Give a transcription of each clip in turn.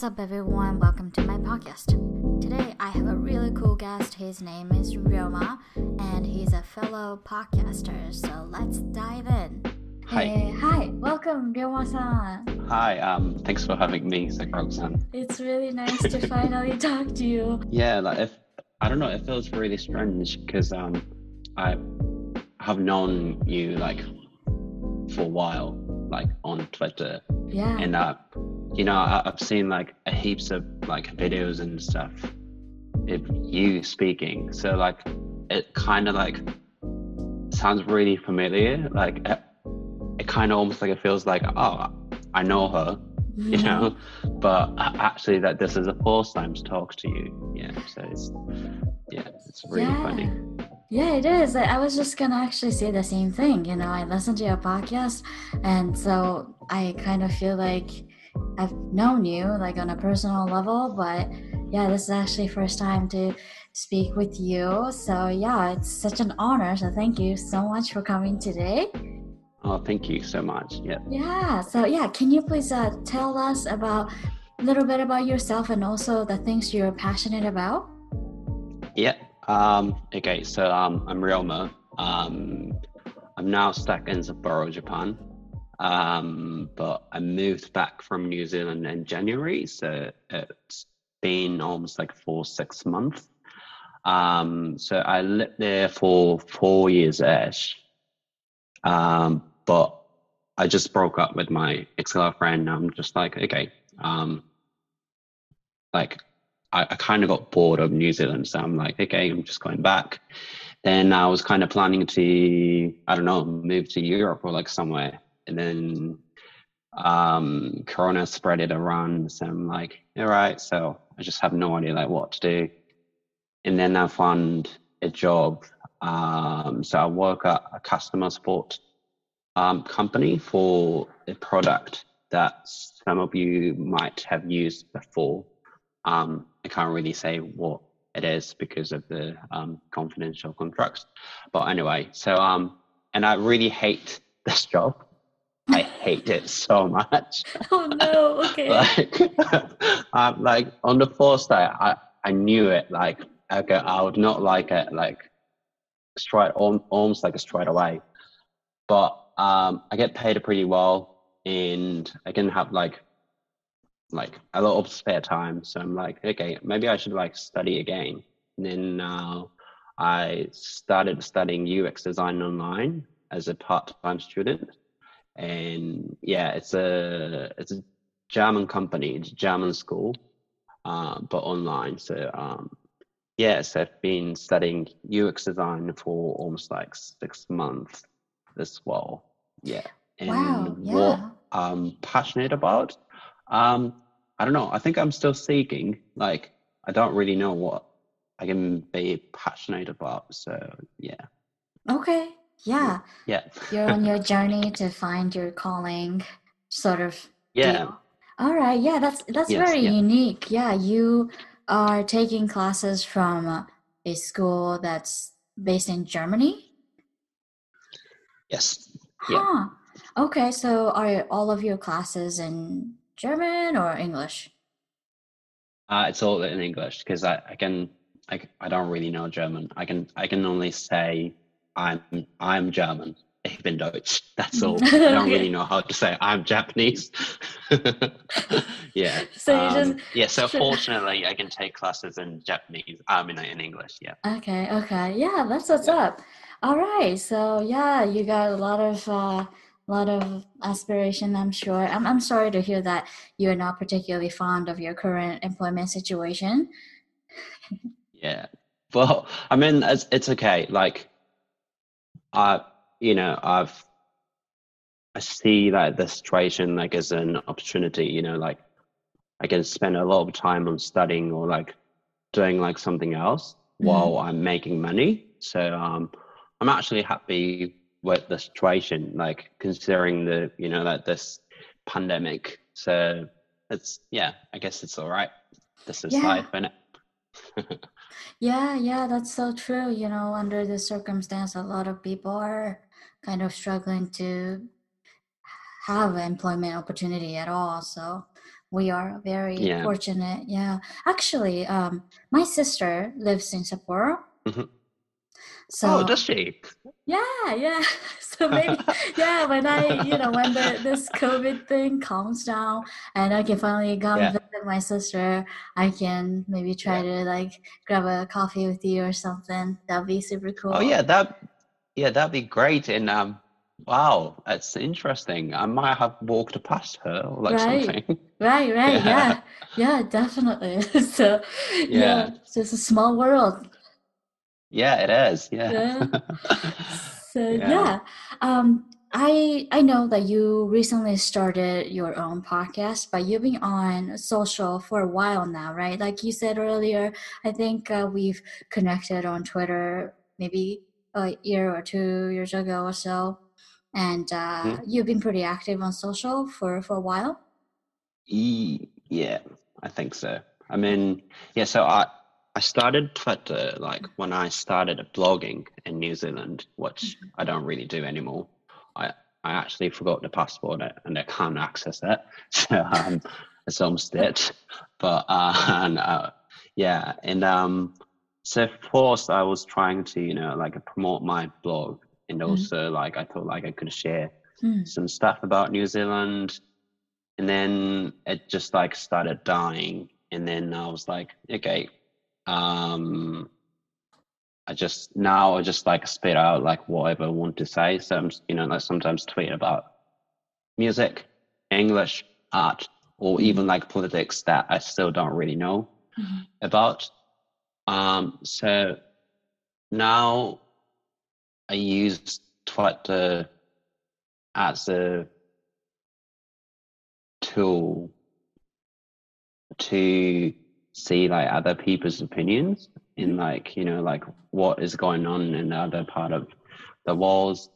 What's up, everyone? Welcome to my podcast. Today, I have a really cool guest. His name is Ryoma, and he's a fellow podcaster. So let's dive in. Hi. Hey, hi, welcome, Ryoma-san. Hi, um, thanks for having me, Sakura-san. It's really nice to finally talk to you. Yeah, like if I don't know, it feels really strange because um, I have known you like for a while, like on Twitter, Yeah. and uh, you know, I, I've seen like a heaps of like videos and stuff of you speaking. So like, it kind of like sounds really familiar. Like, it, it kind of almost like it feels like, oh, I know her. you mm-hmm. know but actually that this is the first time to talk to you yeah so it's yeah it's really yeah. funny Yeah, it is. I I was just gonna actually say the same thing. You know, I listened to your podcast, and so I kind of feel like I've known you like on a personal level, but yeah, this is actually first time to speak with you. So yeah, it's such an honor. So thank you so much for coming today. oh thank you so much yeah Yeah. So yeah, can you please uh, tell us about a little bit about yourself and also the things you're passionate about? yeah um okay so um i'm Ryoma. um i'm now stuck in sapporo japan um but i moved back from new zealand in january so it's been almost like four six months. Um so i lived there for four years ish um but i just broke up with my ex-girlfriend. I'm just like okay um like I, I kind of got bored of New Zealand, so I'm like, okay, I'm just going back. Then I was kind of planning to, I don't know, move to Europe or like somewhere, and then um, Corona spread it around. So I'm like, all right, so I just have no idea like what to do. And then I found a job. Um, so I work at a customer support um, company for a product that some of you might have used before. Um, I can't really say what it is because of the um, confidential contracts. But anyway, so um, and I really hate this job. I hate it so much. Oh no. Okay. like, um, like on the first day, I I knew it. Like, okay, I would not like it. Like, straight, al- almost like straight away. But um, I get paid pretty well, and I can have like like a lot of spare time. So I'm like, okay, maybe I should like study again. And then now I started studying UX design online as a part-time student. And yeah, it's a it's a German company, it's a German school, uh, but online. So um, yes, I've been studying UX design for almost like six months as well. Yeah. And Wow, what yeah. I'm passionate about, um, I don't know. I think I'm still seeking. Like, I don't really know what I can be passionate about. So yeah, Okay. Yeah. yeah, You're on your journey to find your calling, sort of. yeah. deal. All right. Yeah, that's that's Yes, very yeah. unique. Yeah, you are taking classes from a school that's based in Germany. Yes. Yeah. Okay. So are all of your classes in German or English? Uh, it's all in English because I, I can I, I don't really know German. I can I can only say I'm I'm German. Ich bin Deutsch. That's all. I don't Okay. really know how to say I'm Japanese. yeah. So you um, just yeah. So fortunately, I can take classes in Japanese. I mean, in English. Yeah. Okay, okay. Yeah, that's what's up. All right. So yeah, you got a lot of uh lot of aspiration, I'm sure. I'm I'm sorry to hear that you're not particularly fond of your current employment situation. Yeah. Well, I mean, it's, it's okay. Like, I, you know, I've, I see like the situation like as an opportunity, you know, like I can spend a lot of time on studying or like doing like something else Mhm. while I'm making money. So, um, I'm actually happy with the situation, like considering the, you know, that this pandemic. So it's, yeah, I guess it's all right. This is Yeah. life, innit? Yeah, yeah, that's so true. You know, under this circumstance, a lot of people are kind of struggling to have employment opportunity at all. So we are very Yeah. fortunate. Yeah, actually, um, my sister lives in Sapporo. Mhm. So oh, does she? yeah, yeah. So maybe yeah, when I you know when the this COVID thing calms down and I can finally come Yeah. visit my sister, I can maybe try to like grab a coffee with you or something. That'd be super cool. Oh yeah, that yeah, that'd be great. And um, wow, that's interesting. I might have walked past her or like Right. something. Right, right, Yeah. yeah, yeah, definitely. so yeah. Yeah. it's just a small world. Yeah, it is. Yeah. So Yeah. yeah, um, I I know that you recently started your own podcast, but you've been on social for a while now, right? Like you said earlier, I think uh, we've connected on Twitter maybe a year or two years ago or so, and uh, Mhm. you've been pretty active on social for for a while. Ye- yeah, I think so. I mean, yeah, so I I started Twitter like when I started blogging in New Zealand, which I don't really do anymore. I I actually forgot the passport and I can't access it, so um, it's almost it. But uh, and, uh, yeah, and um, so first I was trying to you know like promote my blog, and Mhm. also like I thought like I could share Mm, some stuff about New Zealand, and then it just like started dying, and then I was like, okay, um, I just now I just like spit out like whatever I want to say. So I'm you know like sometimes tweet about music, English, art, or even like politics that I still don't really know mhm, about. Um, so now I use Twitter as a tool to see like other people's opinions in like you know like what is going on in the other part of the walls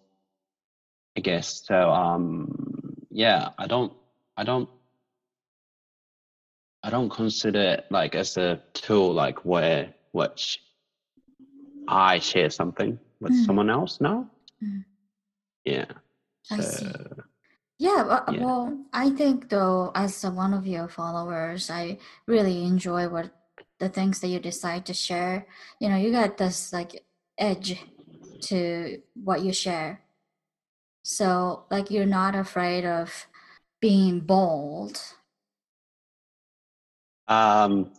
i guess so um yeah i don't i don't i don't consider it like as a tool like where which i share something with Mm. someone else now Mm. yeah I so see. Yeah, well, Yeah. well, I think though, as one of your followers, I really enjoy what the things that you decide to share. You know, you got this like edge to what you share. So, like, you're not afraid of being bold. Um,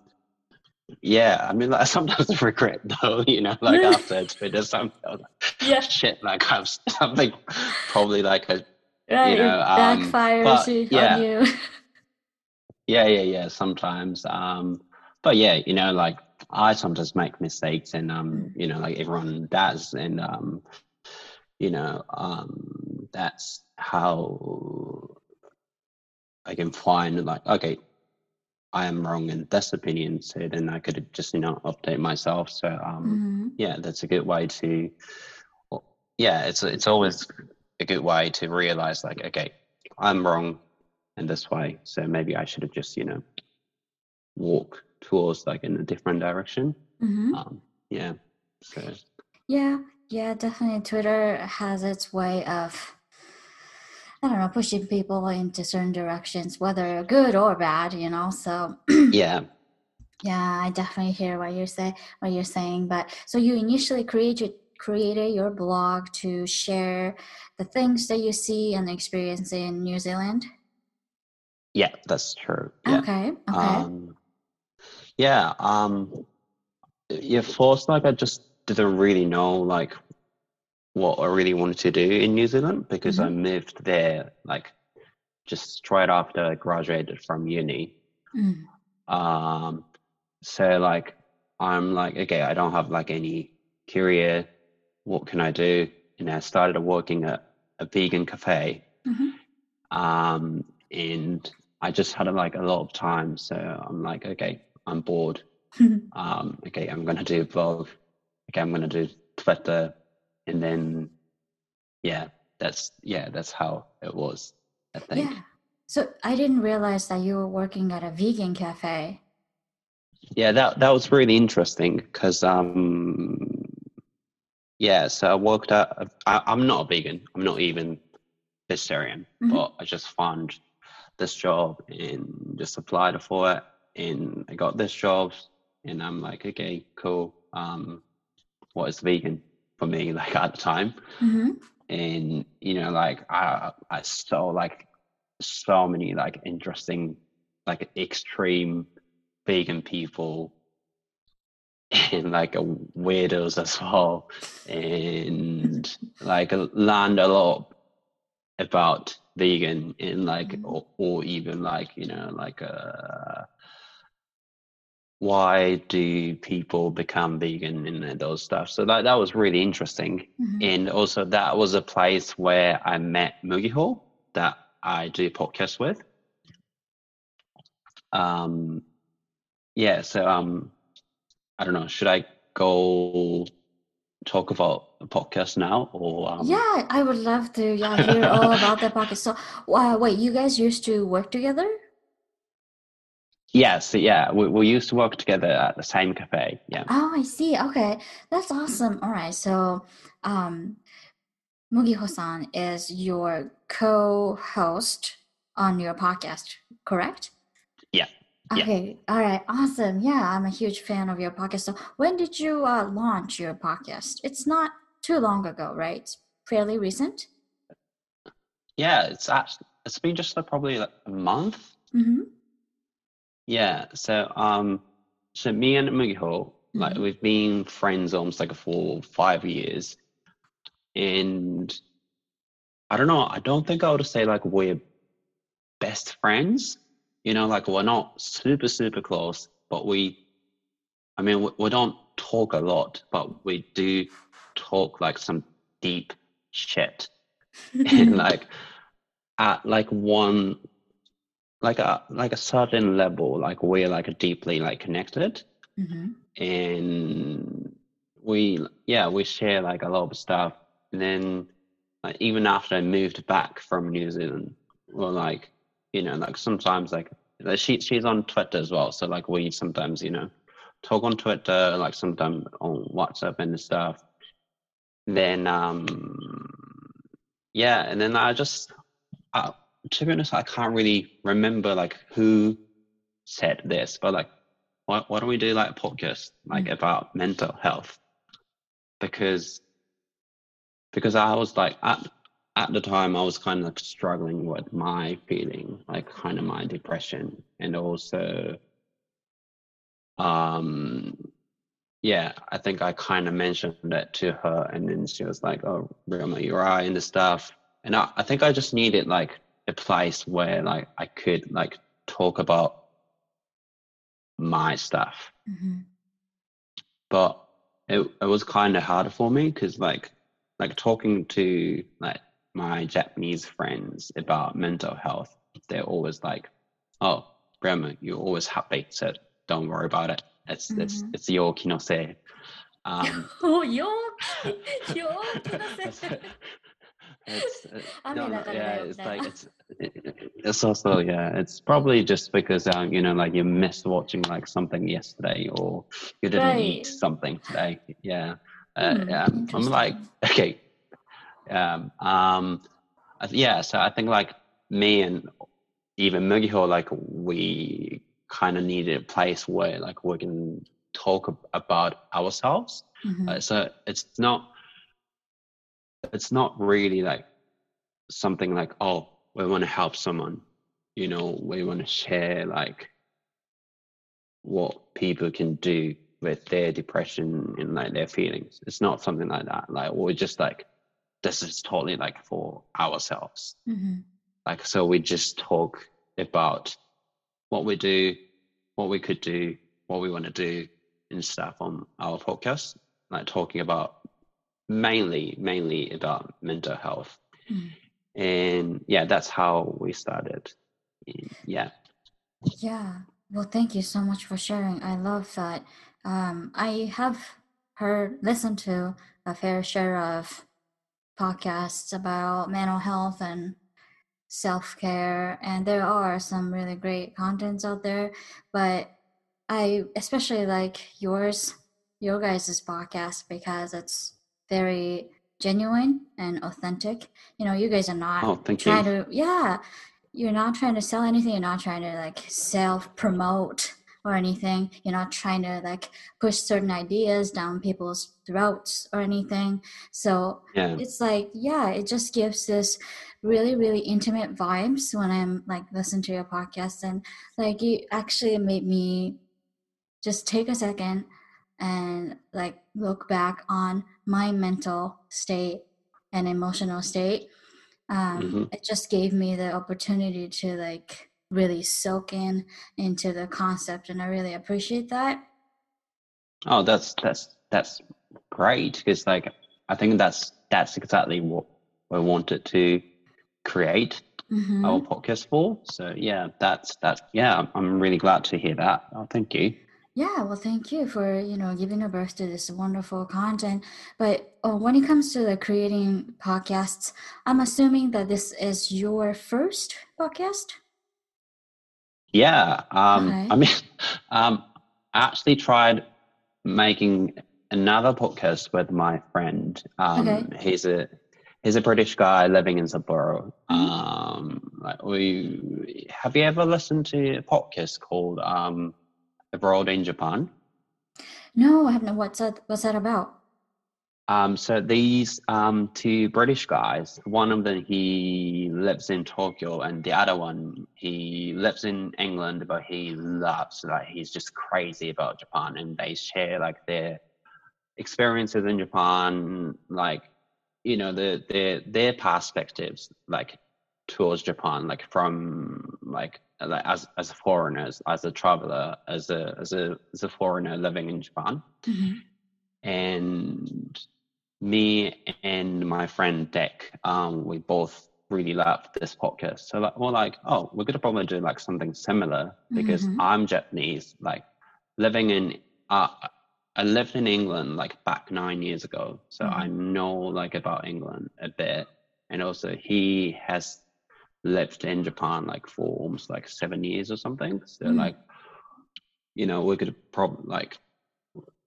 yeah, I mean, like, I sometimes regret though, you know, like after it's been some Yeah, shit, like I've something probably like a right. know, um, backfires yeah. on you. yeah, yeah, yeah, sometimes. Um, but yeah, you know, like I sometimes make mistakes, and um, Mm. you know, like everyone does, and um, you know, um, that's how I can find like, okay, I am wrong in this opinion, so then I could just you know update myself. So um, Mhm. yeah, that's a good way to. Yeah, it's it's always a good way to realize like, okay, I'm wrong in this way, so maybe I should have just you know walk towards like in a different direction. Mhm. Um, yeah, so Yeah, yeah, definitely. Twitter has its way of, I don't know, pushing people into certain directions, whether good or bad, you know. So yeah, yeah, I definitely hear what you're say what you're saying. But so you initially created created your blog to share the things that you see and experience in New Zealand. yeah, that's true. Yeah. Okay, okay. Um, yeah. Um, yeah. First, like I just didn't really know like what I really wanted to do in New Zealand because I moved there like just straight after I graduated from uni. Mm, Um, so like I'm like okay, I don't have like any career. What can I do? And I started working at a vegan cafe. mhm. Um, and I just had like a lot of time, so I'm like, okay, I'm bored. Um, okay, I'm gonna do both. Okay, I'm gonna do Twitter, and then yeah, that's yeah, that's how it was. I think. yeah. So I didn't realize that you were working at a vegan cafe. Yeah, that that was really interesting because um, yeah, so I worked at. I, I'm not a vegan. I'm not even vegetarian, Mhm. but I just found this job and just applied for it and I got this job and I'm like, okay, cool. Um, what is vegan for me like at the time? Mm-hmm. And you know, like I I saw like so many like interesting, like extreme vegan people and like a weirdos as well and like learned a lot about vegan and like Mhm. or, or even like you know like uh why do people become vegan and those stuff so that that was really interesting Mhm. and also that was a place where i met mugiho that i do podcast with um yeah so um i don't know should i go talk about the podcast now or um yeah, I would love to yeah hear all about the podcast. So, uh, wait, you guys used to work together? yes yeah we, we used to work together at the same cafe yeah Oh, I see. Okay, that's awesome. All right, so um, Mugiho-san is your co-host on your podcast, correct? Yeah, yeah. Okay. All right. Awesome. Yeah, I'm a huge fan of your podcast. So, when did you uh, launch your podcast? It's not too long ago, right? It's fairly recent. yeah it's actually it's been just like probably like a month Mm-hmm. Yeah, so um, so me and Mugiho, like Mhm. we've been friends almost like for five years, and I don't know. I don't think I would say like we're best friends. You know, like we're not super super close, but we, I mean, we, we don't talk a lot, but we do talk like some deep shit, and like at like one like a like a certain level like we're like deeply like connected. Mm-hmm. and we yeah we share like a lot of stuff. And then like even after i moved back from new zealand we're like you know like sometimes like she she's on twitter as well so like we sometimes you know talk on twitter like sometimes on whatsapp and stuff then um yeah and then i just uh, to be honest i can't really remember like who said this but like why, why don't we do like a podcast like Mm. about mental health because because i was like at at the time i was kind of like struggling with my feeling like kind of my depression and also um yeah i think i kind of mentioned that to her and then she was like oh Ryoma, you're right and the stuff and I, I think i just needed like a place where like i could like talk about my stuff Mm-hmm. but it, it was kind of harder for me because like like talking to like my japanese friends about mental health they're always like oh grandma you're always happy so don't worry about it it's it's Mhm. it's your kinose um Oh, yo, yo, it's, it's, I no, yeah, it's like it's it's also yeah, it's probably just because um you know like you missed watching like something yesterday or you didn't eat something today. Yeah, uh, Hmm, yeah. I'm like okay, um um yeah. So I think like me and even Mugiho like we kind of needed a place where like we can talk ab- about ourselves. Mhm. Uh, so it's not it's not really like something like oh we want to help someone you know we want to share like what people can do with their depression and like their feelings it's not something like that like we're just like this is totally like for ourselves Mhm. like so we just talk about what we do what we could do what we want to do and stuff on our podcast like talking about mainly mainly about mental health Mm. and yeah that's how we started yeah Yeah. Well, thank you so much for sharing. I love that. Um, I have heard, listened to a fair share of podcasts about mental health and self care, and there are some really great contents out there. But I especially like yours, your guys' podcast, because it's very genuine and authentic. You know, you guys are not oh thank trying you to yeah you're not trying to sell anything you're not trying to like self promote or anything you're not trying to like push certain ideas down people's throats or anything so Yeah. it's like yeah it just gives this really really intimate vibes when i'm like listening to your podcast and like you actually made me just take a second and like look back on my mental state and emotional state um, Mhm. it just gave me the opportunity to like really soak in into the concept and i really appreciate that Oh, that's that's that's great because like I think that's that's exactly what we wanted to create Mhm. our podcast for. So yeah, that's that's yeah. I'm- really glad to hear that. Oh, thank you. Yeah, well, thank you for you know giving a birth to this wonderful content. But uh, when it comes to the creating podcasts, I'm assuming that this is your first podcast. Yeah. Um, Okay. I mean, um, I actually tried making another podcast with my friend. Um, Okay. He's a he's a British guy living in Sapporo. Mhm. Um, like we have you ever listened to a podcast called um, Abroad in Japan? No, I haven't. What's that? What's that about? Um, so these um, two British guys, one of them he lives in Tokyo, and the other one he lives in England, but he loves like he's just crazy about Japan, and they share like their experiences in Japan, like you know the their their perspectives like towards Japan, like from like like as as foreigners, as a traveler, as a as a as a foreigner living in Japan Mhm. and me and my friend Dick, um, we both really loved this podcast. So like, we're like, oh, we're gonna probably do like something similar because Mhm. I'm Japanese, like living in. Uh, I lived in England like back nine years ago, so I know like about England a bit, and also he has lived in Japan like for almost like seven years or something. So Mm. like, you know, we could probably like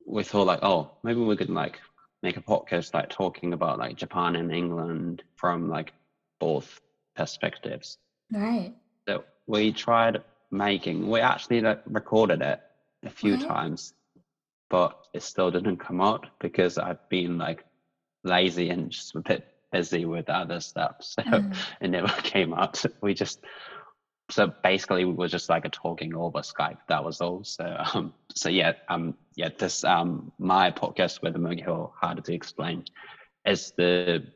we thought like, oh, maybe we could like make a podcast like talking about like Japan and England from like both perspectives. Right. So we tried making. We actually like recorded it a few times, but it still didn't come out because I've been like lazy and just a bit busy with other stuff. So Mm. it never came out. We just so basically we were just like a talking over Skype. That was all. So um so yeah um yeah this um my podcast with Mugiho Harder to Explain is the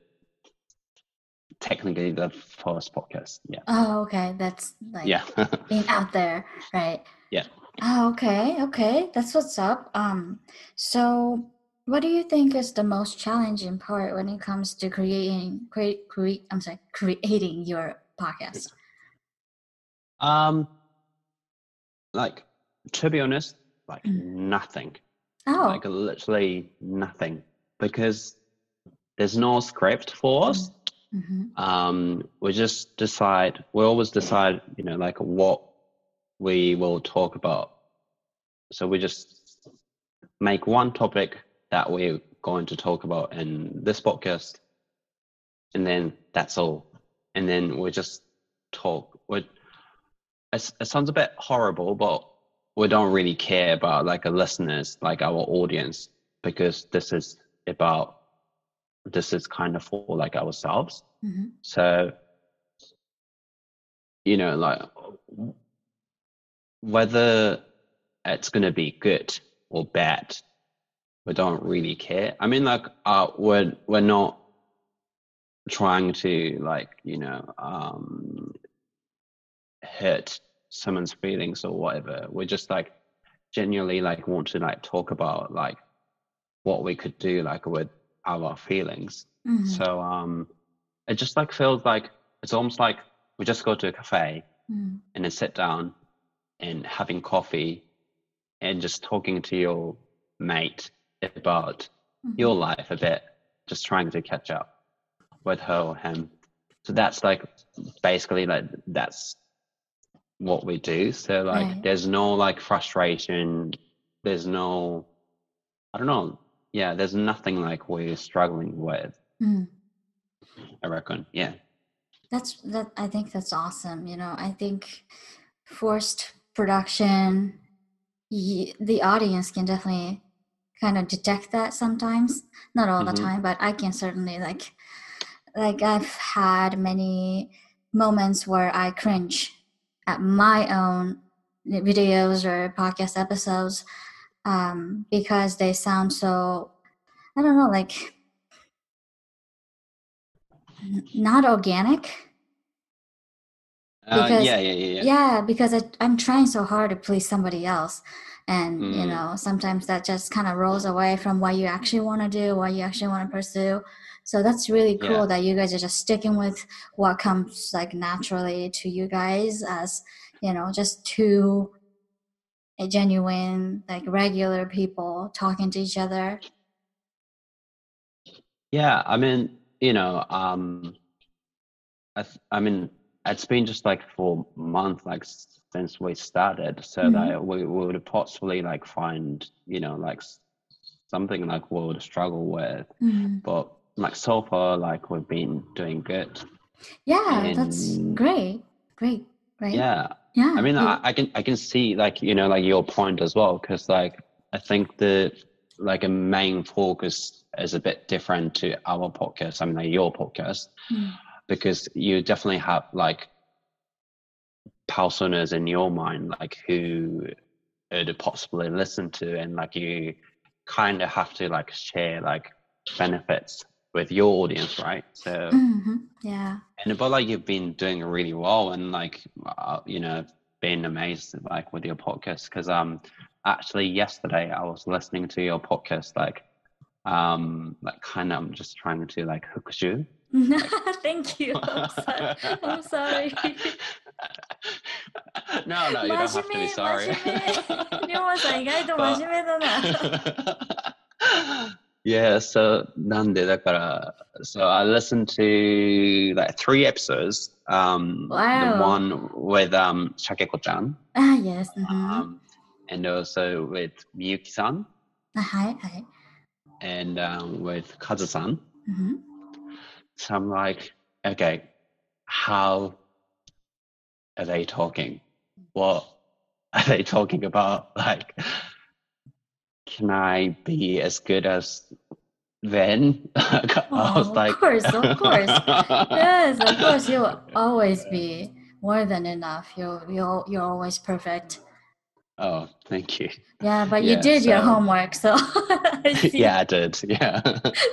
technically the first podcast. Yeah. Oh, okay. That's like Yeah. being out there, right? Yeah. Oh, okay, okay. That's what's up. Um, so what do you think is the most challenging part when it comes to creating create create I'm sorry, creating your podcast? Um like to be honest, like Mm. nothing. Oh, Like literally nothing. Because there's no script for us. hmm um, we just decide we always decide you know like what we will talk about so we just make one topic that we're going to talk about in this podcast and then that's all and then we just talk we it, it sounds a bit horrible but we don't really care about like our listeners like our audience because this is about this is kind of for like ourselves hmm so, you know, like whether it's going to be good or bad, we don't really care. I mean, like, uh, we're we're not trying to like you know um, hurt someone's feelings or whatever. We're just like genuinely like want to like talk about like what we could do like with our feelings. hmm So um, it just like feels like it's almost like we just go to a cafe hmm and then sit down and having coffee and just talking to your mate about hmm your life a bit, just trying to catch up with her or him. So that's like basically like that's what we do. So like Right. there's no like frustration, there's no I don't know. Yeah, there's nothing like we're struggling with, hmm I reckon. Yeah. that's that i think that's awesome you know i think forced production y- the audience can definitely kind of detect that sometimes not all Mhm. the time but i can certainly like like i've had many moments where i cringe at my own videos or podcast episodes um, because they sound so i don't know like not organic Uh, Because- yeah, yeah, yeah, yeah. yeah because I, i'm trying so hard to please somebody else and you Mm. know sometimes that just kind of rolls away from what you actually want to do what you actually want to pursue so that's really cool Yeah. that you guys are just sticking with what comes like naturally to you guys as you know just two genuine like regular people talking to each other Yeah, I mean, you know, um, I, th- I mean, it's been just like for month, like since we started, so Mhm. that we, we would possibly like find, you know, like something like we would struggle with, Mhm. but like so far, like we've been doing good. yeah that's great great right Yeah, yeah I mean, you- I, I can I can see like you know like your point as well because like I think the like a main focus is a bit different to our podcast. I mean, like your podcast Mm. because you definitely have like personas in your mind like who would possibly listen to and like you kind of have to like share like benefits with your audience right so Mhm. yeah and but like you've been doing really well and like uh, you know being amazed like with your podcast because um actually yesterday i was listening to your podcast like um like kind of just trying to like hook you Thank you. I'm sorry. I'm sorry. no no you don't have to be 真面目 sorry 真面目りょうまさん意外と真面目だな。 Yeah, so Nande, dakara. So I listened to like three episodes. Um, wow. The one with um, Shakeko-chan. Ah, yes. Mm-hmm. Um, and also with Miyuki-san. Ah, hi, hi. And um, with Kazu-san. Mm-hmm. So I'm like, okay, how are they talking? What are they talking about? Like, can I be as good as then? I was Oh, like, of course, of course. Yes, of course. You'll always be more than enough. You're, you're, you're always perfect. oh, thank you. Yeah, but you Yeah, did your homework, so I yeah, I did. Yeah.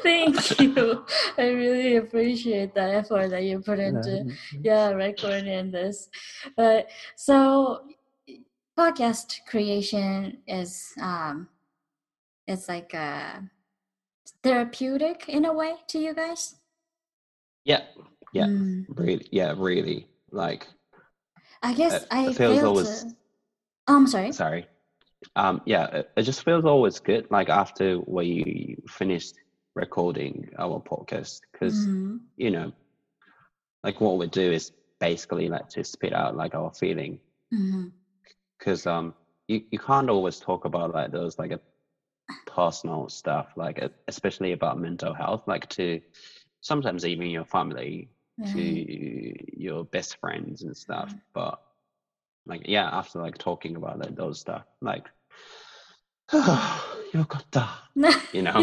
Thank you. I really appreciate the effort that you put into yeah recording this but so podcast creation is um it's like uh therapeutic in a way to you guys yeah, Yeah. Mm. really. Yeah, really. Like, i guess It- i it feels always- to oh, i'm sorry sorry um yeah it, it just feels always good like after we finished recording our podcast because Mhm. you know like what we do is basically like to spit out like our feeling because um you, you can't always talk about like those like a personal stuff like uh, especially about mental health like to sometimes even your family Right. to your best friends and stuff but like yeah after like talking about like those stuff like よかった。you know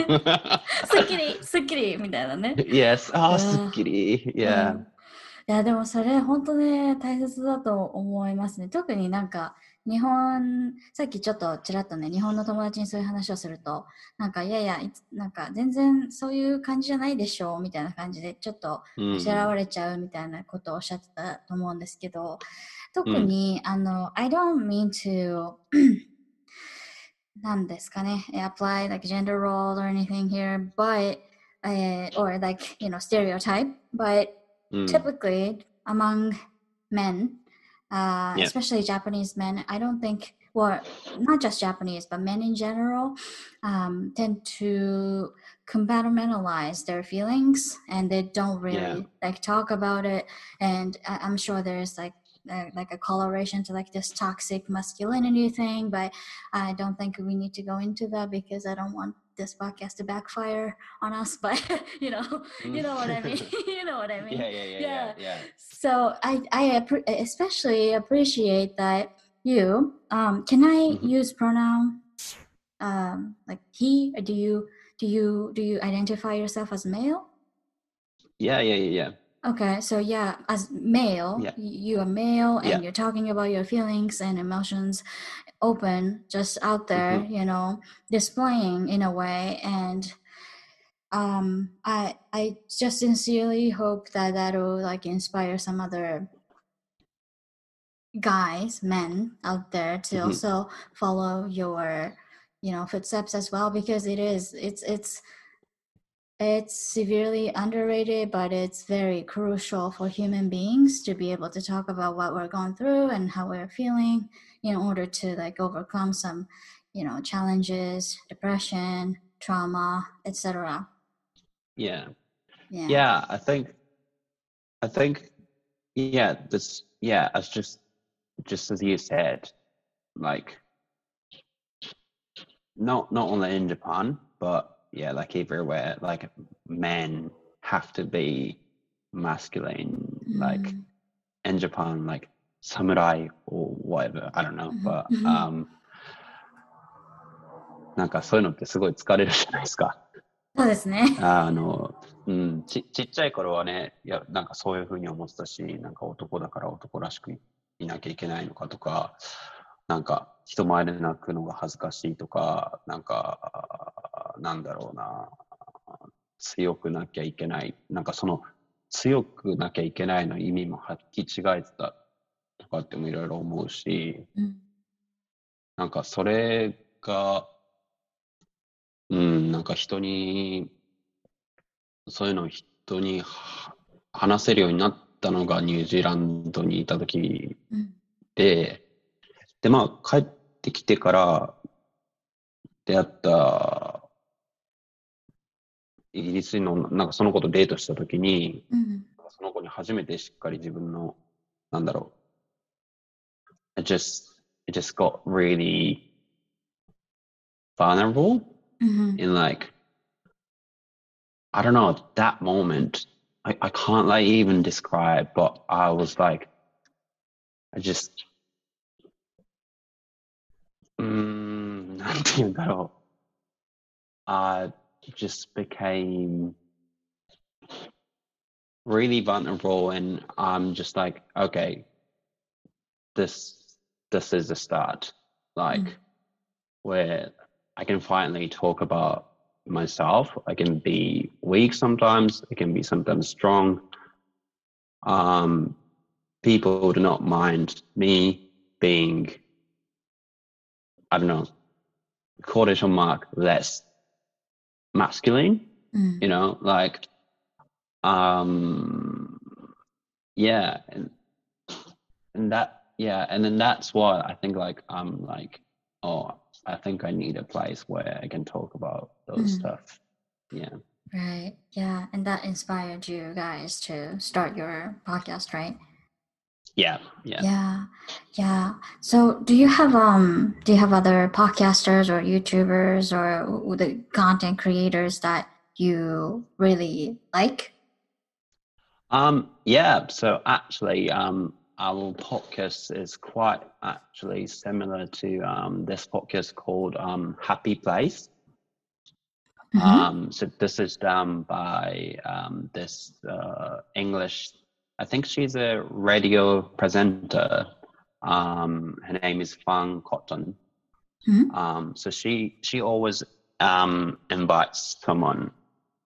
すっきりすっきりみたいなね yes あーうんすっきり yeah うんいやでもそれ本当ね大切だと思いますね特になんか 日本さっきちょっとちらっとね日本の友達にそういう話をするとなんかいやいやなんか全然そういう感じじゃないでしょうみたいな感じでちょっとうん。あしらわれちゃうみたいなことをおっしゃってたと思うんですけど特に、あの I don't mean to なんですかね apply like gender role or anything here but uh, or like you know stereotype but うん。typically among men, uh, Yeah. especially Japanese men, I don't think, well, not just Japanese, but men in general, um, tend to compartmentalize their feelings and they don't really Yeah. like talk about it. And I- I'm sure there's like uh, like a coloration to like this toxic masculinity thing, but I don't think we need to go into that because I don't want this podcast to backfire on us, but you know, you know what I mean. you know what I mean. Yeah, yeah, yeah, yeah, yeah. So I I appre- especially appreciate that you um can I Mhm. use pronoun um like he or do you do you do you identify yourself as male? Yeah, yeah, yeah, yeah. Okay, so yeah, as male, Yeah. you are male and Yeah. you're talking about your feelings and emotions open, just out there, Mm-hmm. you know, displaying in a way. And um, I I just sincerely hope that that'll like inspire some other guys, men out there to Mhm. also follow your, you know, footsteps as well because it is it's it's it's severely underrated, but it's very crucial for human beings to be able to talk about what we're going through and how we're feeling in order to like overcome some, you know, challenges, depression, trauma, etc. Yeah. Yeah. Yeah, I think, I think, yeah, this, yeah, it's just, just as you said, like, not not only in Japan, but yeah, like everywhere, like men have to be masculine. Like Mm, in Japan, like samurai or whatever, I don't know, Mhm, but mhm. um, なんかそういうのってすごい疲れるじゃないですか。そうですね。あの、うん、ちちっちゃい頃はね、いや、なんかそういうふうに思ってたし、なんか男だから男らしくいいなきゃいけないのかとか、なんか人前で泣くのが恥ずかしいとか、なんか、なんだろうな、強くなきゃいけない、なんかその強くなきゃいけないの意味も履き違えてたとかってもいろいろ思うし、うんなんかそれが、うん、なんか人に、そういうのを人には話せるようになったのがニュージーランドにいた時うんで、で、まあ帰ってきてから出会ったイギリス人の、なんかその子とデートした時に、うんその子に初めてしっかり自分の、なんだろう。it just it just got really vulnerable mm-hmm. in like I don't know that moment. I, I can't like even describe, but I was like, I just mm. I just became really vulnerable, and I'm just like, okay, this this is the start. Like Mm. where I can finally talk about myself. I can be weak sometimes, I can be sometimes strong. Um people do not mind me being I don't know, quotation mark less masculine うん you know like um yeah and and that yeah and then that's why i think like i'm like oh i think i need a place where i can talk about those Mhm. stuff yeah Right. Yeah. And that inspired you guys to start your podcast, right? yeah yeah Yeah. Yeah. So do you have um do you have other podcasters or YouTubers or the content creators that you really like? um yeah so actually um our podcast is quite actually similar to um this podcast called um happy place Mhm. Um, so this is done by um, this uh, English. I think she's a radio presenter. Um, her name is Fearne Cotton. Mhm. Um, so she she always um, invites someone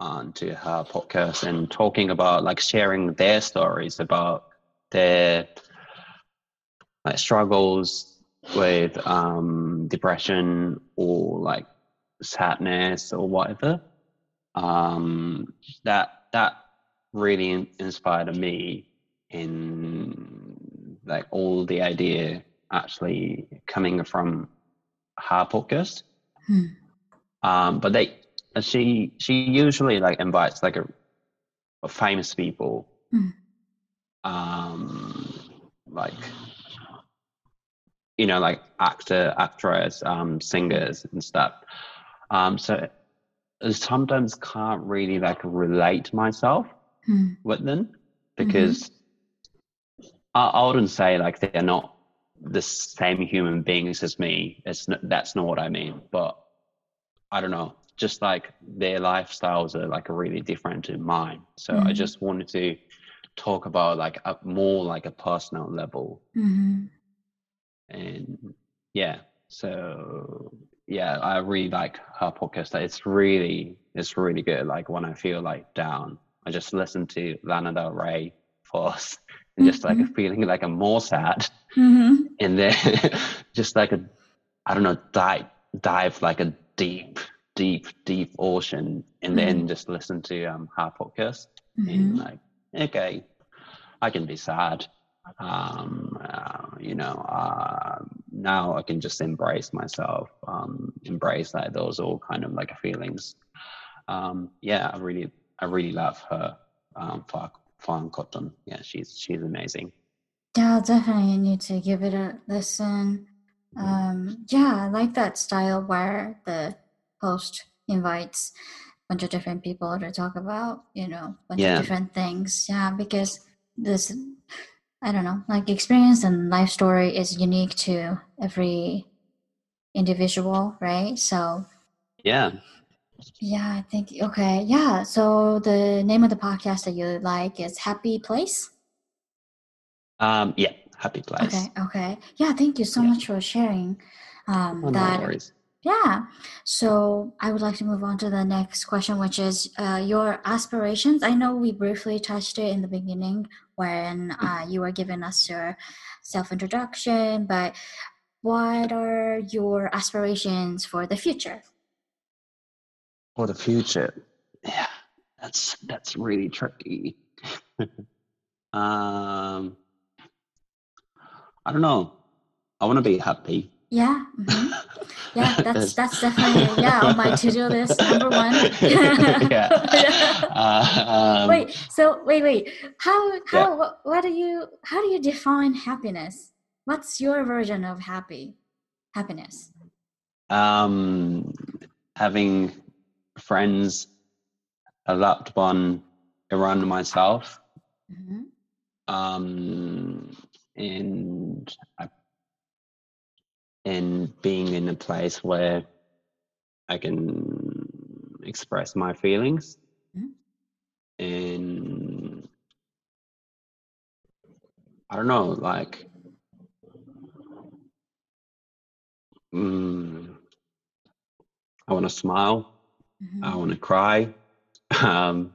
onto her podcast and talking about like sharing their stories about their like struggles with um, depression or like sadness or whatever. Um, that that really in- inspired me in like all the idea actually coming from her podcast. Hmm. Um, but they she she usually like invites like a, a famous people. Hmm. Like you know, like actor, actress, um, singers and stuff. Um, so I sometimes can't really like relate myself Hmm. with them because I, I wouldn't say like they're not the same human beings as me. It's not, that's not what I mean. But I don't know. Just like their lifestyles are like really different to mine. So I Mhm. just wanted to talk about like a more like a personal level. Hmm and yeah so yeah i really like her podcast. It's really it's really good. Like when i feel like down i just listen to lana del rey first and just like Mhm. feeling like i'm more sad. Hmm and then just like a i don't know dive dive like a deep deep deep ocean and then just listen to um her podcast. And like okay. I can be sad. Um uh, you know uh, now i can just embrace myself um embrace like those all kind of like feelings. Um yeah i really i really love her um Fa- Fearne Cotton. Yeah she's she's amazing. Yeah, definitely You need to give it a listen. Um, yeah, I like that style where the host invites bunch of different people to talk about, you know, bunch Yeah. of different things. Yeah, because this, I don't know, like experience and life story is unique to every individual, right? So, yeah yeah, I think, okay, yeah. So the name of the podcast that you like is Happy Place? um yeah happy place Okay, okay. Yeah, thank you so Yeah. much for sharing um, Oh, that. Yeah. So I would like to move on to the next question, which is uh, your aspirations. I know we briefly touched it in the beginning when uh, you were giving us your self introduction, but what are your aspirations for the future? for the future yeah that's that's really tricky um i don't know i want to be happy Yeah. mhm. Yeah, that's that's definitely yeah on my to do list number one. yeah. Uh, um, wait, so wait, wait. How how what, what do you how do you define happiness? What's your version of happy happiness? um, having friends, a loved one around myself, Mhm. um, and I- and being in a place where I can express my feelings, Mhm. and I don't know, like. Mm, I want to smile. I Mhm. want to cry. Um,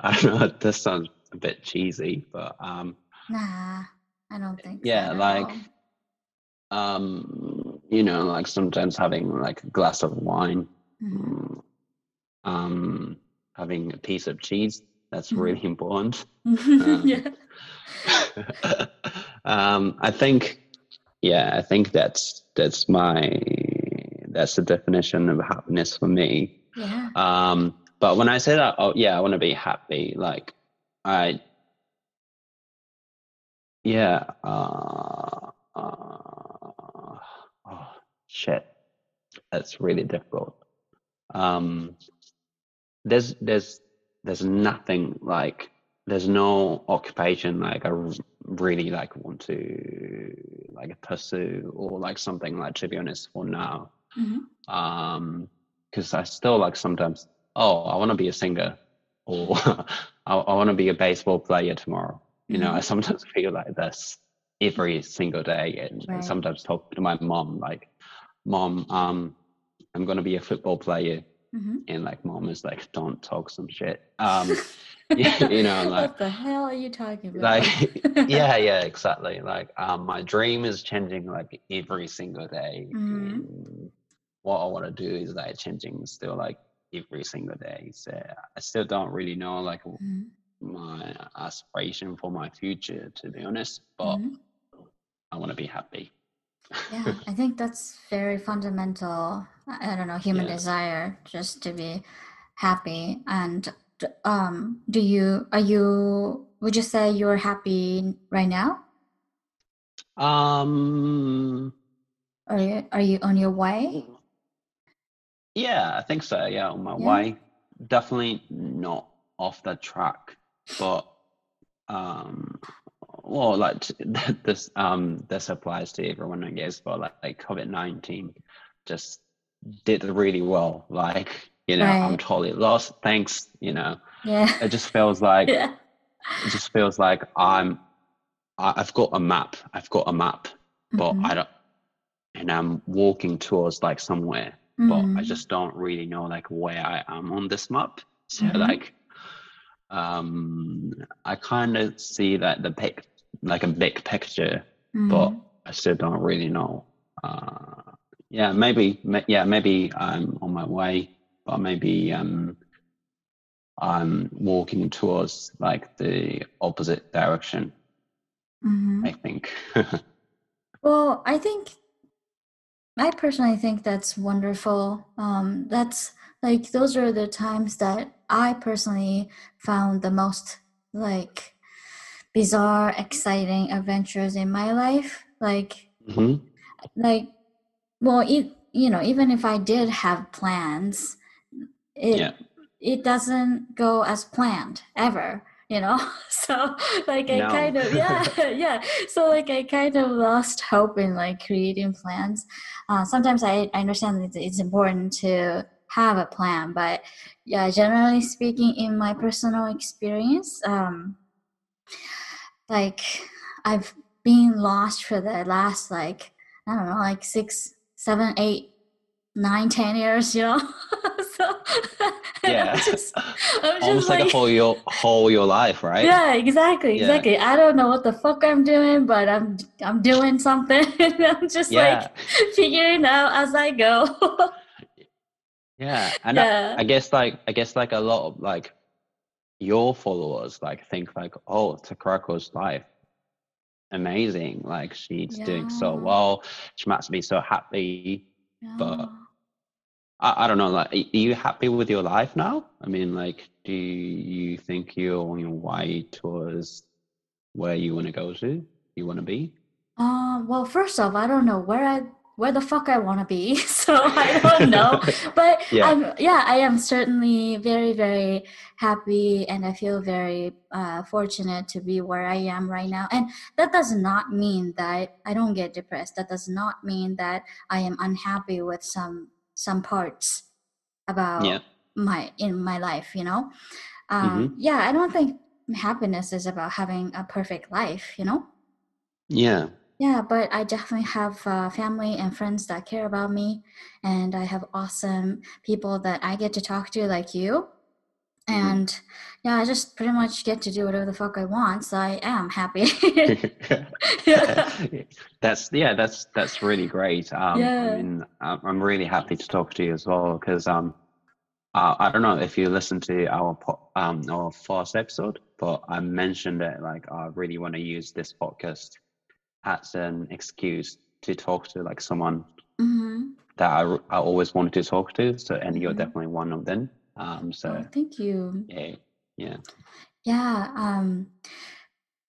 I don't know. This sounds a bit cheesy, but um, Nah, I don't think. so yeah, like all. um, you know, like sometimes having like a glass of wine, Mhm. mm, um, having a piece of cheese. That's Mhm. really important. yeah. um, I think, yeah, I think that's that's my that's the definition of happiness for me. Yeah. Um, but when I say that, oh yeah, I want to be happy. Like I, yeah. Uh, uh, shit, that's really difficult. Um, there's there's there's nothing like there's no occupation like I really like want to like pursue or like something like to be honest for now Mhm. um because i still like sometimes oh i want to be a singer or i, I want to be a baseball player tomorrow you know i Mhm. sometimes feel like this every single day and Right. sometimes talk to my mom like mom um i'm going to be a football player Mhm. and like mom is like don't talk some shit um you know, like- what the hell are you talking about? like yeah yeah exactly like um my dream is changing like every single day Mhm. what i want to do is like changing still like every single day so i still don't really know like Mhm. my aspiration for my future to be honest but Mhm. i want to be happy yeah i think that's very fundamental. I don't know human Yeah. desire just to be happy. And um do you are you would you say you're happy right now? Um. Or you- are you on your way? Yeah i think so yeah on my Yeah. way. Definitely not off the track, but um, well, like this um this applies to everyone, I guess. But like, like COVID nineteen just did really well. Like you know, right. I'm totally lost. Thanks. You know, yeah. It just feels like yeah. it just feels like I'm. I've got a map. I've got a map, but mm-hmm. I don't, and I'm walking towards like somewhere, mm-hmm. but I mm-hmm. just don't really know like where I am on this map. So mm-hmm. like, um, I kind of see that the pic, like a big picture, but mm-hmm. I still don't really know. Uh, yeah, maybe, yeah, maybe I'm on my way, but maybe um, I'm walking towards like the opposite direction. Mm-hmm. I think. well, I think I personally think that's wonderful. Um, that's like those are the times that I personally found the most like bizarre, exciting adventures in my life. Like, mm-hmm. like, well, it, you know, even if I did have plans, it yeah. it doesn't go as planned ever you know so like i no. kind of yeah yeah so like i kind of lost hope in like creating plans uh, sometimes I, I understand that it's important to have a plan but yeah generally speaking in my personal experience um like i've been lost for the last like i don't know like six seven eight nine ten years you know? So yeah. I'm just, I'm almost like, like, a whole your whole your life right? Yeah exactly exactly. I don't know what the fuck i'm doing but i'm i'm doing something. I'm just yeah. like figuring out as i go. Yeah and yeah. I, I guess like i guess like a lot of like your followers like think like oh takarako's life amazing like she's yeah. doing so well she must be so happy yeah. but I, I don't know. Like, are you happy with your life now? I mean, like, do you think you're on your way towards where you want to go to? You want to be? Uh, well, first off, I don't know where I where the fuck I want to be. So I don't know. but yeah. I'm, yeah, I am certainly very, very happy and I feel very uh, fortunate to be where I am right now. And that does not mean that I don't get depressed. That does not mean that I am unhappy with some some parts about yeah. my in my life you know um, mm-hmm. yeah i don't think happiness is about having a perfect life you know yeah yeah but i definitely have uh, family and friends that care about me and i have awesome people that i get to talk to like you Mm-hmm. and yeah i just pretty much get to do whatever the fuck i want so i am happy that's yeah that's that's really great um yeah. i mean i'm really happy to talk to you as well because um uh, i don't know if you listened to our um our first episode but i mentioned it like i really want to use this podcast as an excuse to talk to like someone mm-hmm. that I, I always wanted to talk to so and mm-hmm. you're definitely one of them um, so oh, thank you. Yeah, yeah, yeah. Um,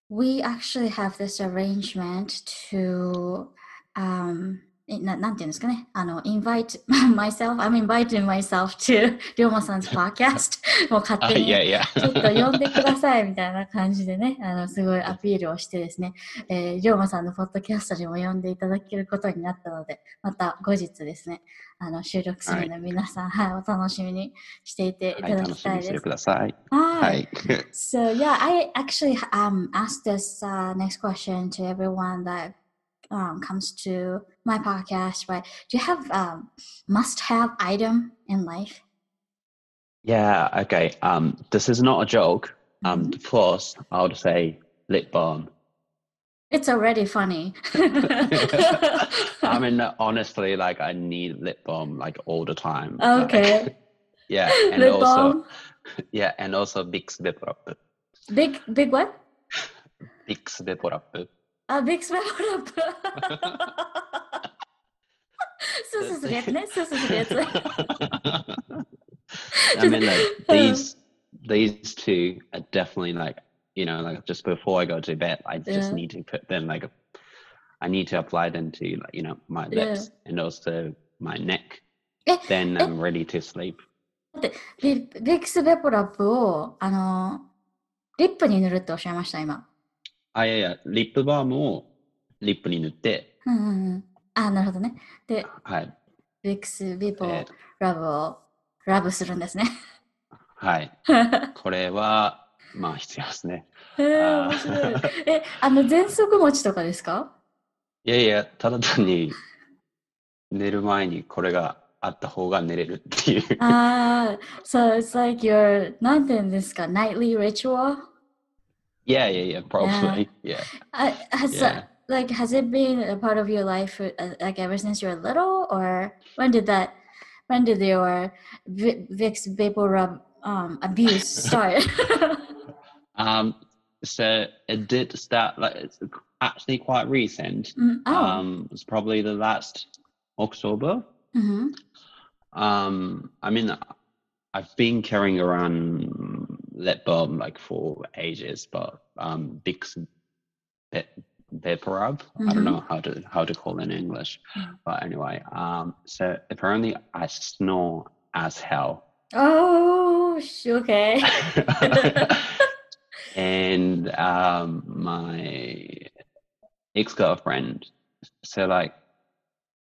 we actually have this arrangement to um, ななんていうんですかね、あの、invite myself, I'm inviting myself to 龍馬さん 's podcast もう勝手にちょっと呼んでくださいみたいな感じでね、あの、すごいアピールをしてですね、えー、龍馬さんのポッドキャストにも呼んでいただけることになったので、また後日ですね、あの、収録するので皆さん、はい、はい、お楽しみにしていていただきたいです。はい、ください。はい。so yeah, I actually um asked this、uh, next question to everyone that um, comes to my podcast, right? Do you have um, must-have item in life? Yeah. Okay. Um, this is not a joke. Um, mm-hmm. I would say lip balm. It's already funny. I mean, honestly, like I need lip balm like all the time. Okay. Like, yeah, and lip also, balm. yeah, and also big lip Big, big what? Big lip big up avec Svetlana. Със светле, със светле. I mean, like these these two are definitely like you know like just before I go to bed, I yeah. just need to put them like I need to apply them to like you know my lips yeah. and also my neck. then I'm ready to sleep. でビビックスベポラップをあのリップに塗るっておっしゃいました今。あ、いやいや、リップバームをリップに塗って、うんうんうん。あ、なるほどね。で、はい。ビックスビポえーラブをラブするんですね。はい。これは、まあ必要ですね。えー、面白い。え、あの、喘息持ちとかですか？いやいや、ただ単に寝る前にこれがあった方が寝れるっていう。ああ、so it's like your, なんて言うんですか、nightly ritual? Yeah, yeah, yeah, probably. Yeah. Uh, has Yeah. like has it been a part of your life uh, like ever since you were little, or when did that? When did your Vi- Vicks VapoRub um, abuse start? Um, so it did start like it's actually quite recent. Mm, oh, Um, it's probably the last October. Mm-hmm. Um, I mean, I've been carrying around lip balm like for ages, but um, Vicks Va- Vaporub. I Mhm. don't know how to how to call it in English, Mhm. but anyway. Um, so apparently I snore as hell. oh, okay. and um, my ex girlfriend, so like,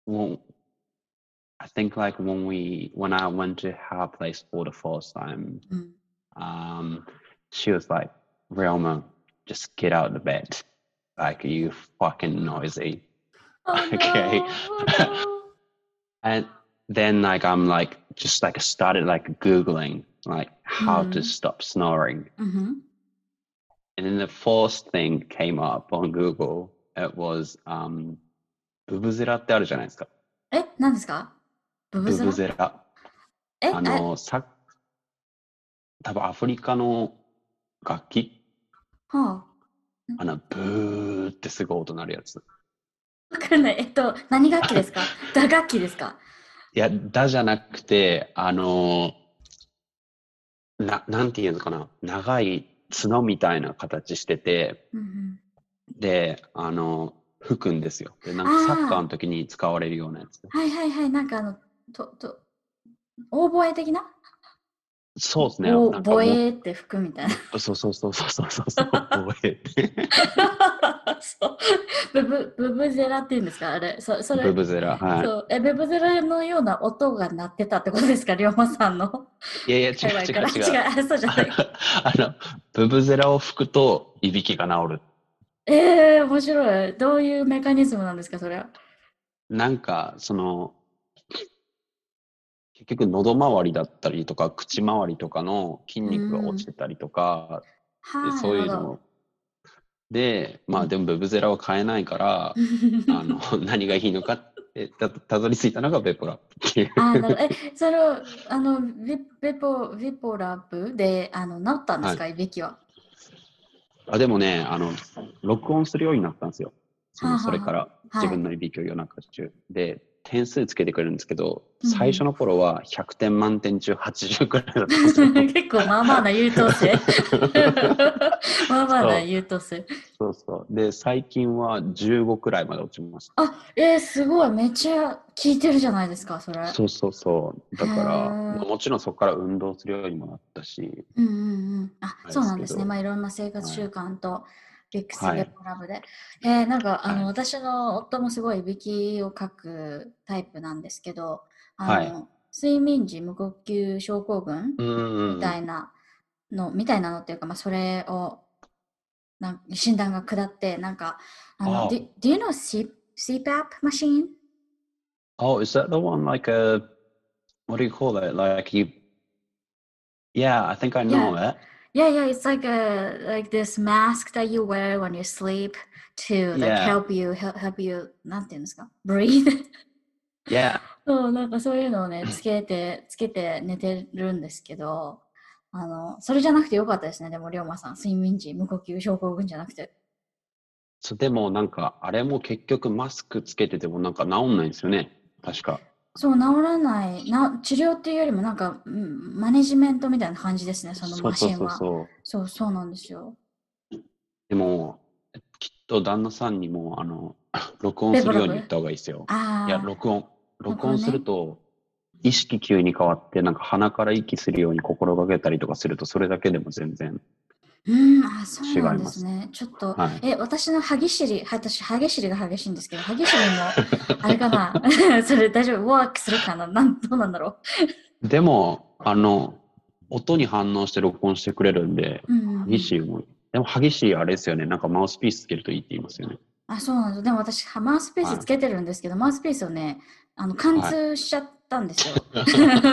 well, I think like when we when I went to her place for the first time, Mm um, she was like, Ryoma, just get out of the bed. Like, you fucking noisy. Oh, okay. No. And then, like, I'm like, just like, started like Googling, like, how mm. to stop snoring. Mm-hmm. And then the first thing came up on Google. It was, um, ブブゼラってあるじゃないですか。え、何ですかブブゼラブブゼラ。え、あの、サッ多分アフリカの楽器あ、はあの、ブーってすごい音鳴るやつ。あ、わかんない。えっと、何楽器ですか？打楽器ですか？いや、だじゃなくて、あの、な、なんていうのかな？長い角みたいな形してて、うんうんで、あの、吹くんですよ。で、なんあーかサッカーの時に使われるようなやつ。はいはいはい、なんかあの、と、と、オーボエ的な？そうですね。ボなんかもうボエって吹くみたいな。そうそうそうそうそうそうそう。覚えて そう。ブブ、ブブゼラって言うんですか？あれ。そそれブブゼラ。はい。そうえ、ブブゼラのような音が鳴ってたってことですか？龍馬さんの？いやいや、違う違う違う。違う、あそうじゃない。あの、ブブゼラを吹くと、いびきが治る。えー、面白い。どういうメカニズムなんですか、それは？なんか、その、結局、喉周りだったりとか、口周りとかの筋肉が落ちてたりとか、はあ、でそういうので、まあ、でもブブゼラは買えないから、あど。の、何がいいのかって、たたどり着いたのがベポラっていう。あえ、それを、あの、ビビポ、ビポラブで、あの、治ったんですか、いびきは？あでもね、あの、録音するようになったんですよ。そのそれからはい自分のいびきを夜中中。で、点数つけてくれるんですけど、最初の頃は100点満点中80くらいだったんですよ。結構まあまあな優等生。まあまあな優等生。そうそう。で、最近は15くらいまで落ちましあ、えー、すごい。めっちゃ効いてるじゃないですか、それ。た。そうそうそう。だから、もちろんそこから運動するようにもなったし、うんうんうん。あ、そうなんですね。まあいろんな生活習慣と、ビックスはいベポラブで。えー、なんか、あの、はい私の夫もすごいいびきをかくタイプなんですけど、あの、はい睡眠時無呼吸症候群みたいなの、みたいなのっていうか、まあ、それをなん診断が下って、なんか、あの、あ do, do you know C, CPAP machine? Oh, is that the one like a, what do you call it? Like you, yeah, I think I know it. Yeah, yeah, it's like a like this mask that you wear when you sleep to like Yeah. help you help, help you なんていうんですか？breathe いや、そう、なんかそういうのをね、つけて、つけて寝てるんですけど、あの、それじゃなくてよかったですね、でも、龍馬さん、睡眠時無呼吸症候群じゃなくて。そうでもなんか、あれも結局マスクつけててもなんか治んないんですよね。確か。そう、治らないな、治療っていうよりも、なんか、うんマネジメントみたいな感じですね、そのマシンは。そうそう。そう、そうなんですよ。でも、きっと旦那さんにも、あの、録音するように言った方がいいですよ。いや、録音。録録音すると、意識急に変わって、なんか鼻から息するように心がけたりとかすると、それだけでも全然。うん、あ、そうなんですす。ね。ちょっと、はい。え、私の歯ぎしり、私、歯ぎしりが激しいんですけど、歯ぎしりも、あれかな？それ大丈夫？ワークするかな？なんどうなんだろでも、あの、音に反応して録音してくれるんで、歯ぎしりも、でも歯ぎしりあれですよね、なんかマウスピースつけるといいって言いますよね。あ、そうなんです。でも私、はマウスピーはいスつけてるんですけど、マウスピースをね、あの、貫通しちゃったんですよ。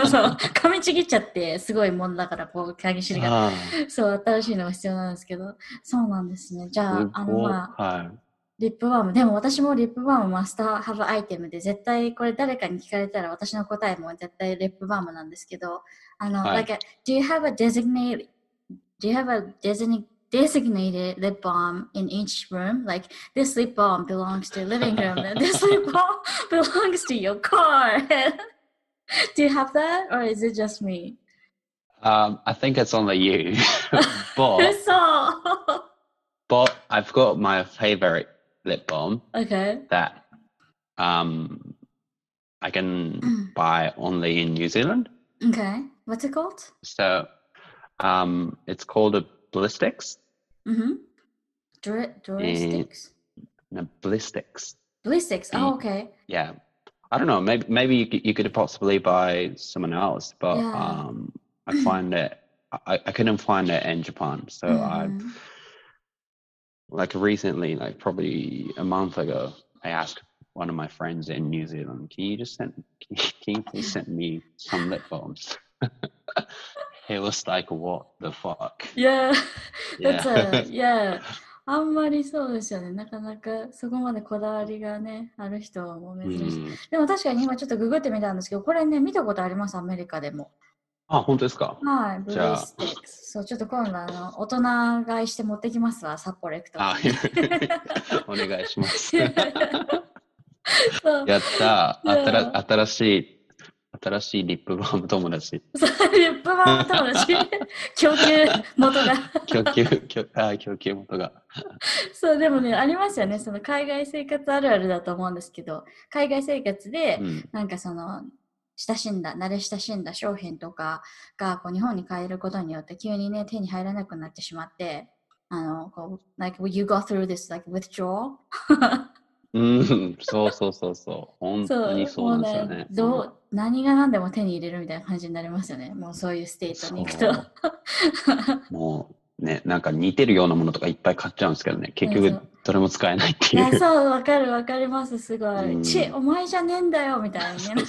そう、噛みちぎっちゃって、すごいもんだから、こう、歯ぎしりが。あそう、新しいのが必要なんですけど、そうなんですね。じゃあ、すあ、あの。まあ、はい。リップバーム。でも私もリップバームマスターハブアイテムで絶対これ誰かに聞かれたら私の答えも絶対リップバームなんですけど、あの、はい like, do you have a designated, do you have a designated designated lip balm in each room? Like this lip balm belongs to living room and this lip balm belongs to your car. do you have that or is it just me? Um, I think it's only you. but, so but I've got my favorite lip balm okay. that um, I can Mm. buy only in New Zealand. Okay. What's it called? So um, it's called a Blistex. Mm-hmm. Dura- Durastics. No, Blistex. Blistex. Oh, okay. Yeah. I don't know. Maybe maybe you could, you could possibly buy someone else, but Yeah. um, I find it. I, I couldn't find it in Japan, so I Mhm. like recently, like probably a month ago, I asked one of my friends in New Zealand, "Can you just send? Can you, please send me some lip balms?" he was like, "What the fuck?" Yeah. That's a, yeah. あんまりそうですよね。なかなかそこまでこだわりがね、ある人はもう珍しい。Hmm. でも確かに今ちょっとググってみたんですけど、これね、見たことあります、アメリカでも。あ、本当ですか？はい、ブじゃあレイスティックス。そう、ちょっと今度あの、大人買いして持ってきますわ、札幌行くと。あお願いします。やった新しい、新しいリップバーム友達。そうリップバーム友達 供給元が供給、供あ供給元が。そうでもねありますよねその海外生活あるあるだと思うんですけど海外生活でうん。なんかその親しんだ慣れ親しんだ商品とかがこう日本に買えることによって急にね手に入らなくなってしまってあのこう like you go through this like withdrawal? うん、そうそうそうそう。本当にそうなんですよね。どう何が何でも手に入れるみたいな感じになりますよね。もうそういうステートに行くと。そう。もうね、なんか似てるようなものとかいっぱい買っちゃうんですけどね、結局どれも使えないっていや、いう。そう、わかるわかります、すごい。うん。ち、お前じゃねえんだよ、みたいに。ね。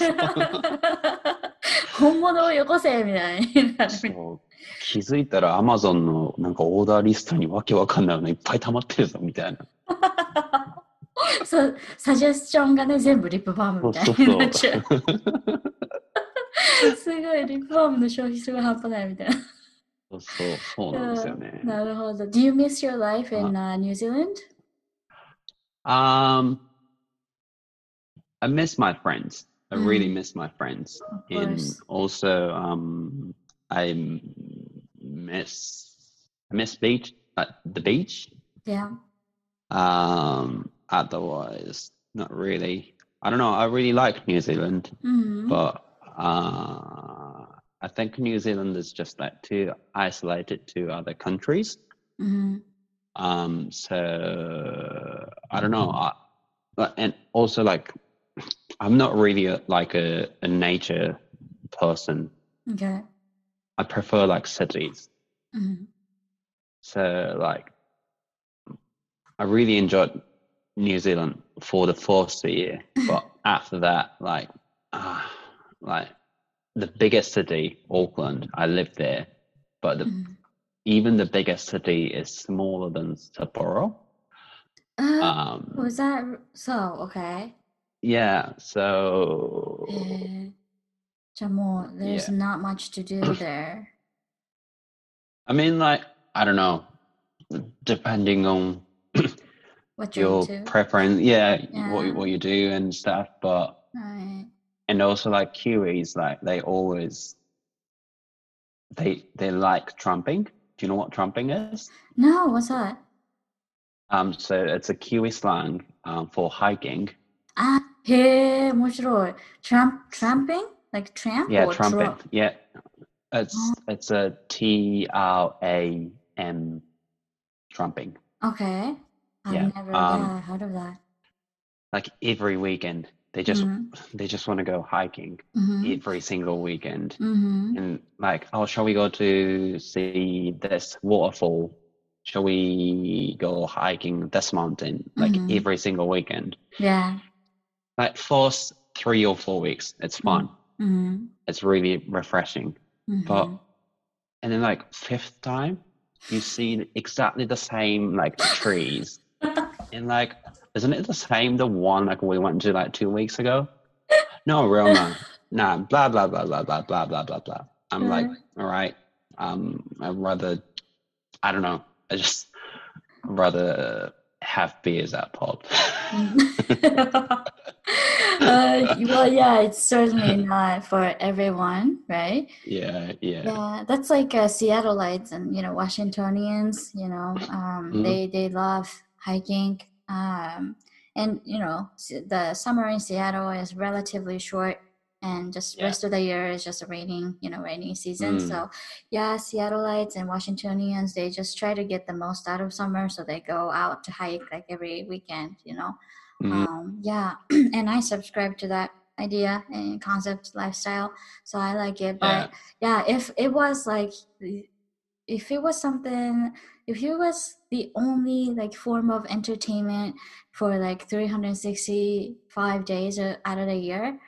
本物をよこせ、みたいにな気づいたら Amazon のなんかオーダーリストにわけわかんないのいっぱい溜まってるぞみたいな。そう、サジェスチョンがね、全部リップバームみたいになっちゃう。すごい、リップバームの消費すごい半端ないみたいな。そうそう、そうなんですよね。なるほど。Do you miss your life in、uh, New Zealand? Um, I miss my friends. I really Mm. miss my friends. Of And course. also, um, I miss I miss beach uh, the beach. Yeah. Um, otherwise, not really. I don't know. I really like New Zealand, mm-hmm. but uh, I think New Zealand is just like too isolated to other countries. Mm-hmm. Um, so I don't know. I, and also, like, I'm not really a, like a, a nature person. Okay. I prefer like cities. Mm-hmm. So like, I really enjoyed New Zealand for the first year, but after that, like, uh, like the biggest city, Auckland. I lived there, but the, mm. even the biggest city is smaller than Sapporo. Uh, um, was that so? Okay. Yeah. So. Uh, there's yeah. not much to do there. I mean, like I don't know, depending on what your into. preference, yeah, yeah, what what you do and stuff. But right. and also like Kiwis, like they always they they like tramping. Do you know what tramping is? No, what's that? Um, so it's a Kiwi slang um, for hiking. Ah, hey, Tramp, tramping, like tramp. Yeah, tramping. Tramp? Yeah, it's oh. it's a T R A M, tramping. Okay. I've Yeah, never um, yeah, heard of that. Like every weekend, they just Mhm. they just want to go hiking Mhm. every single weekend. Mhm. and like, oh, shall we go to see this waterfall? Shall we go hiking this mountain? Like Mhm. every single weekend. Yeah. Like first three or four weeks, it's fun. Mhm. It's really refreshing. But and then like fifth time, you see exactly the same like trees. And like, isn't it the same the one like we went to like two weeks ago? No, real man. Nah, blah blah blah blah blah blah blah blah blah. I'm like, all right. Um, I'd rather, I don't know. I just rather have beers at pub. uh, well, yeah, it's certainly not for everyone, right? yeah, yeah, Yeah, that's like uh, Seattleites and you know Washingtonians. You know, um, Mhm. they they love hiking, um, and you know the summer in Seattle is relatively short, and just Yeah. rest of the year is just a raining, you know, rainy season. Mm. So, yeah, Seattleites and Washingtonians they just try to get the most out of summer, so they go out to hike like every weekend. You know, Mhm. um, yeah, and I subscribe to that idea and concept lifestyle, so I like it. But yeah, yeah if it was like if it was something if it was the only like form of entertainment for like 365 days out of the year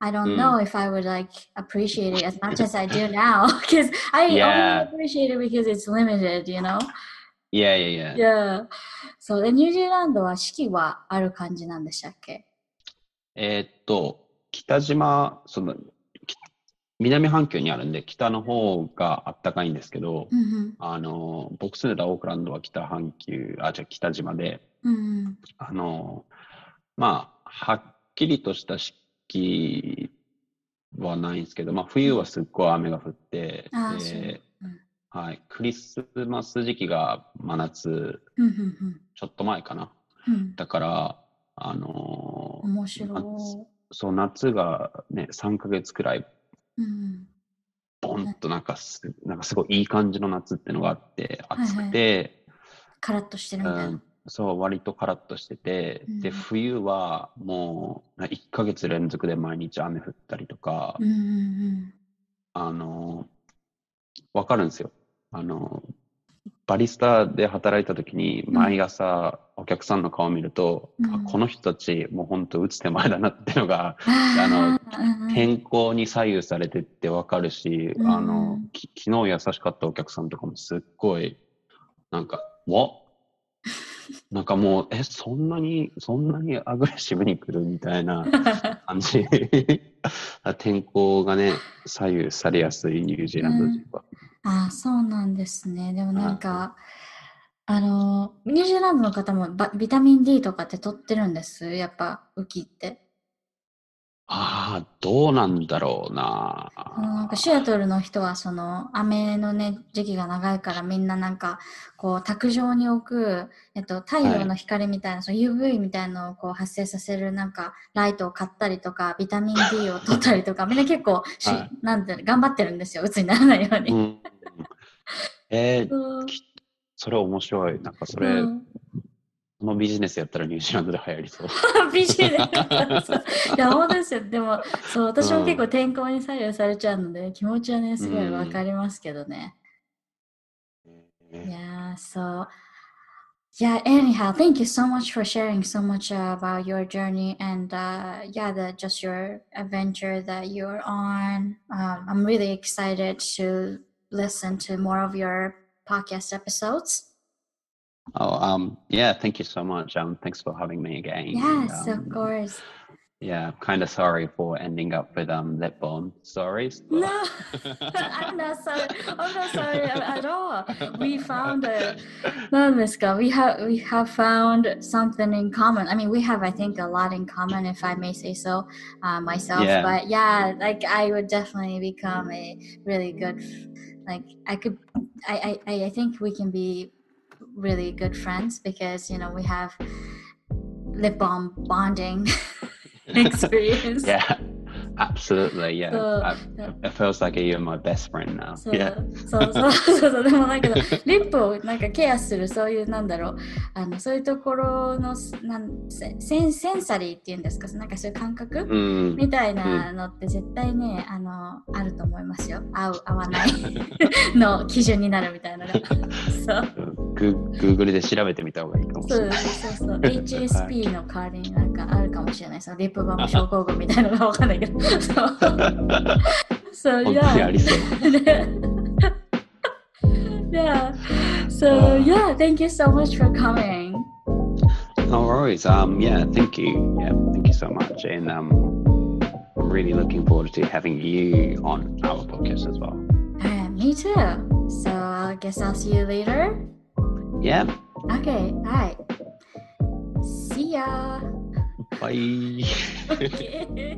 i don't mm. know if i would like appreciate it as much as i do now because i yeah. only appreciate it because it's limited you know yeah yeah yeah yeah so the new zealand は四季はある感じなんでしたっけえー、っと北島その南半球にあるんで、北の方があったかいんですけど、うんあの、僕住んでたオークランドは北半球、あ、じゃあ北島で、うんうん。あの、まあ、はっきりとした四季はないんですけど、まあ、冬はすっごい雨が降って、あーでそううんはい、クリスマス時期が真夏、うんうんちょっと前かな。うん。うんだから、あの、面白い。そう、夏がね、3ヶ月くらい、うんボンとなんかす、なんかすごいいい感じの夏っていうのがあって、暑くて、カラッとしてるみたいな、うん。そう、割とカラッとしてて、で、うん。冬はもう1ヶ月連続で毎日雨降ったりとか、うんうんあの、わかるんですよ。あの、バリスタで働いた時に毎朝お客さんの顔を見ると、うん。あこの人たちもう本当打つ手前だなっていうのがあのの天候に左右されてってわかるし、うん。あの、き昨日優しかったお客さんとかもすっごい、なんか、わなんかもう、え、そんなに、そんなにアグレッシブに来るみたいな 感じ。天候がね、左右されやすいニュージーランド人は。あそうなんですね。でもなんか、あのニュージーランドの方もバビタミン D とかって取ってるんです？やっぱ雨季って。ああ、どうなんだろうな。なんかシアトルの人はその雨のね時期が長いからみんななんかこう卓上に置く、えっと、太陽の光みたいな、その UV みたいなのをこう発生させるなんかライトを買ったりとかビタミン D を取ったりとか みんな結構し、はい。なんて頑張ってるんですよ。鬱にならないように。うん、えーきそれ面白い。なんかそれ、うんこのビジネスやったらニュージーランドで流行りそう。ビジネス。いや、本当ですよ。でも、そう、私も結構天候に左右されちゃうので、気持ちはね、すごいわかりますけどね。Yeah, so, yeah, anyhow, thank you so much for sharing so much uh, about your journey and, uh, yeah, the, just your adventure that you're on. Um, I'm really excited to listen to more of your podcast episodes. Oh, um, yeah, thank you so much. Um, thanks for having me again. Yes, and, um, of course. Yeah, kind of sorry for ending up with um lip balm stories. No, I'm not sorry. I'm not sorry at all. We found it, no, Miska. We have we have found something in common. I mean, we have I think a lot in common, if I may say so, uh, myself. Yeah. But yeah, like I would definitely become a really good like I could, I I I think we can be really good friends because you know we have lip balm bonding experience. yeah, absolutely. Yeah, So, I, it feels like you're my best friend now. そう Yeah. そう そうそう。そうでもなんかリップをなんかケアするそういうなんだろう。あのそういうところのなんセセンセンサリーっていうんですか？なんかそういう感覚？Mm. みたいなのって絶対ね、あのあると思いますよ。合う合わない。の基準になるみたいなのが。そう。グ Google で調べてみた方がいいかもしそうれない。そうそう HSP の代わりになんかあるかもしれない。そのリップバーム症候群みたいなのがわかんないけど so, so yeah. yeah. So yeah, thank you so much for coming. No worries. Um, yeah, thank you. Yeah, thank you so much. And um, I'm really looking forward to having you on our podcast as well. Uh, me too. So I guess I'll see you later. Yeah. Okay. All right. See ya. Bye. okay.